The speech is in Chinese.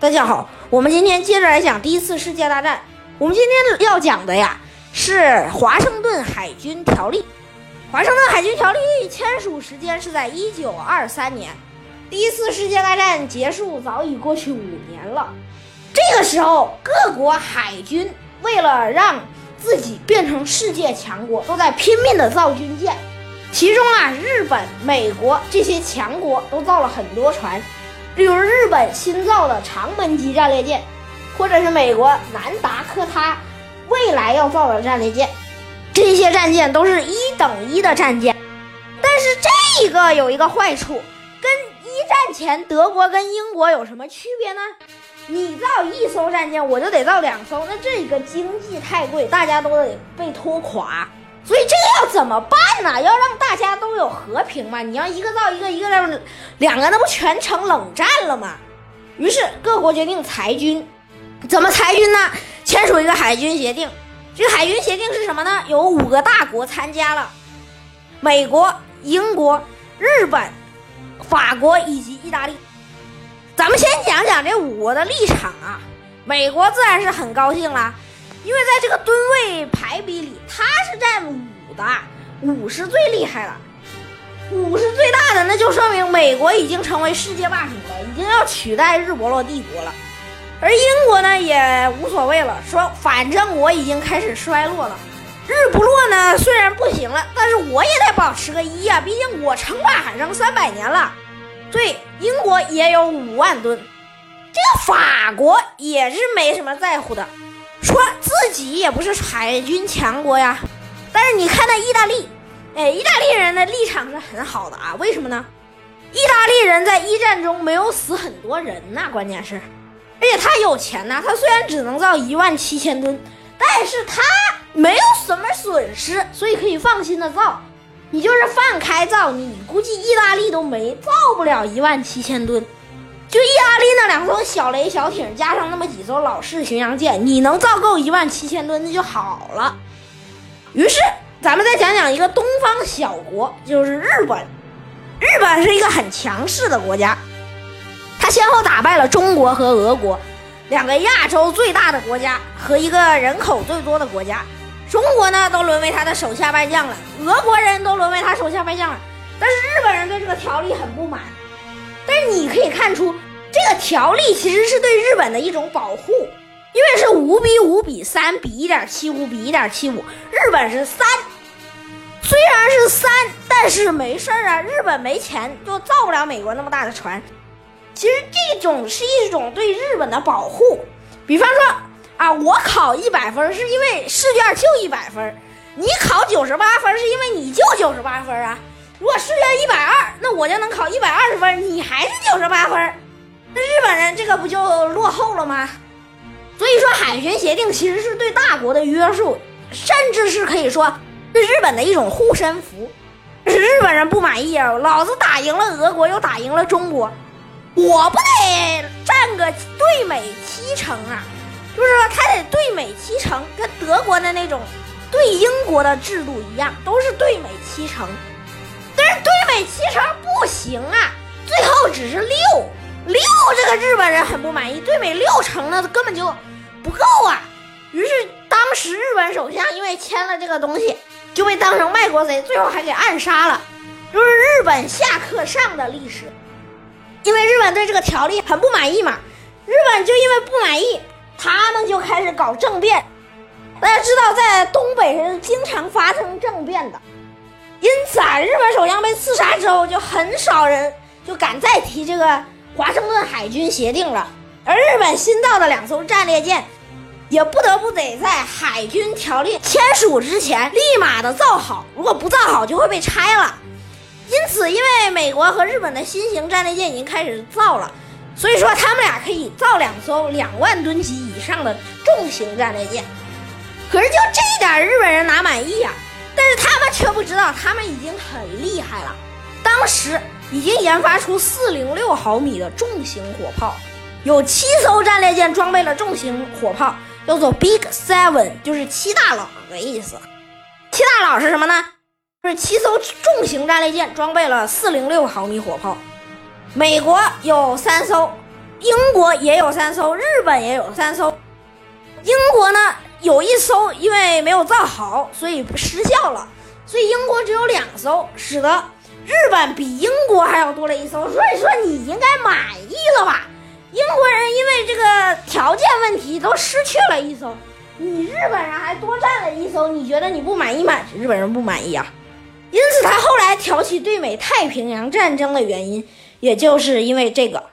大家好，我们今天接着来讲第一次世界大战。我们今天要讲的呀是华盛顿海军条例。华盛顿海军条例签署时间是在一九二三年，第一次世界大战结束早已过去五年了。这个时候，各国海军为了让自己变成世界强国，都在拼命的造军舰。其中啊，日本、美国这些强国都造了很多船。例如日本新造的长门级战列舰，或者是美国南达科他未来要造的战列舰，这些战舰都是一等一的战舰。但是这个有一个坏处，跟一战前德国跟英国有什么区别呢？你造一艘战舰，我就得造两艘，那这个经济太贵，大家都得被拖垮。所以这要怎么办呢？要让大家都有和平嘛？你要一个造一个，一个让两个，那不全成冷战了吗？于是各国决定裁军，怎么裁军呢？签署一个海军协定。这个海军协定是什么呢？有五个大国参加了：美国、英国、日本、法国以及意大利。咱们先讲讲这五国的立场啊。美国自然是很高兴啦。因为在这个吨位排比里，它是占五的，五是最厉害的，五是最大的，那就说明美国已经成为世界霸主了，已经要取代日不落帝国了。而英国呢，也无所谓了，说反正我已经开始衰落了，日不落呢虽然不行了，但是我也得保持个一呀，毕竟我称霸海上三百年了。对，英国也有五万吨，这个法国也是没什么在乎的。说自己也不是海军强国呀，但是你看那意大利，哎，意大利人的立场是很好的啊。为什么呢？意大利人在一战中没有死很多人呐，关键是，而且他有钱呐。他虽然只能造一万七千吨，但是他没有什么损失，所以可以放心的造。你就是放开造，你估计意大利都没造不了一万七千吨。就意大利那两艘小雷小艇，加上那么几艘老式巡洋舰，你能造够一万七千吨，那就好了。于是，咱们再讲讲一个东方小国，就是日本。日本是一个很强势的国家，它先后打败了中国和俄国两个亚洲最大的国家和一个人口最多的国家。中国呢，都沦为他的手下败将了；俄国人都沦为他手下败将了。但是日本人对这个条例很不满。但是你可以看出，这个条例其实是对日本的一种保护，因为是五比五比三比一点七五比一点七五，日本是三，虽然是三，但是没事儿啊，日本没钱就造不了美国那么大的船。其实这种是一种对日本的保护，比方说啊，我考一百分是因为试卷就一百分，你考九十八分是因为你就九十八分啊。如果试卷一百二，那我就能考一百二十分，你还是九十八分，那日本人这个不就落后了吗？所以说，海巡协定其实是对大国的约束，甚至是可以说对日本的一种护身符。日本人不满意啊，老子打赢了俄国，又打赢了中国，我不得占个对美七成啊？就是说，他得对美七成，跟德国的那种对英国的制度一样，都是对美七成。七成不行啊，最后只是六六，这个日本人很不满意。对美六成呢，根本就不够啊。于是当时日本首相因为签了这个东西，就被当成卖国贼，最后还给暗杀了。就是日本下克上的历史。因为日本对这个条例很不满意嘛，日本就因为不满意，他们就开始搞政变。大家知道，在东北是经常发生政变的。因此啊，日本首相被刺杀之后，就很少人就敢再提这个华盛顿海军协定了。而日本新造的两艘战列舰，也不得不得在海军条例签署之前立马的造好，如果不造好就会被拆了。因此，因为美国和日本的新型战列舰已经开始造了，所以说他们俩可以造两艘两万吨级以上的重型战列舰。可是就这一点，日本人哪满意呀？但是他们却不知道，他们已经很厉害了。当时已经研发出四零六毫米的重型火炮，有七艘战列舰装备了重型火炮，叫做 Big Seven，就是七大佬的意思。七大佬是什么呢？就是七艘重型战列舰装备了四零六毫米火炮。美国有三艘，英国也有三艘，日本也有三艘。英国呢有一艘因为没有造好，所以失效了，所以英国只有两艘，使得日本比英国还要多了一艘。所以说你应该满意了吧？英国人因为这个条件问题都失去了一艘，你日本人还多占了一艘，你觉得你不满意吗？日本人不满意啊。因此他后来挑起对美太平洋战争的原因，也就是因为这个。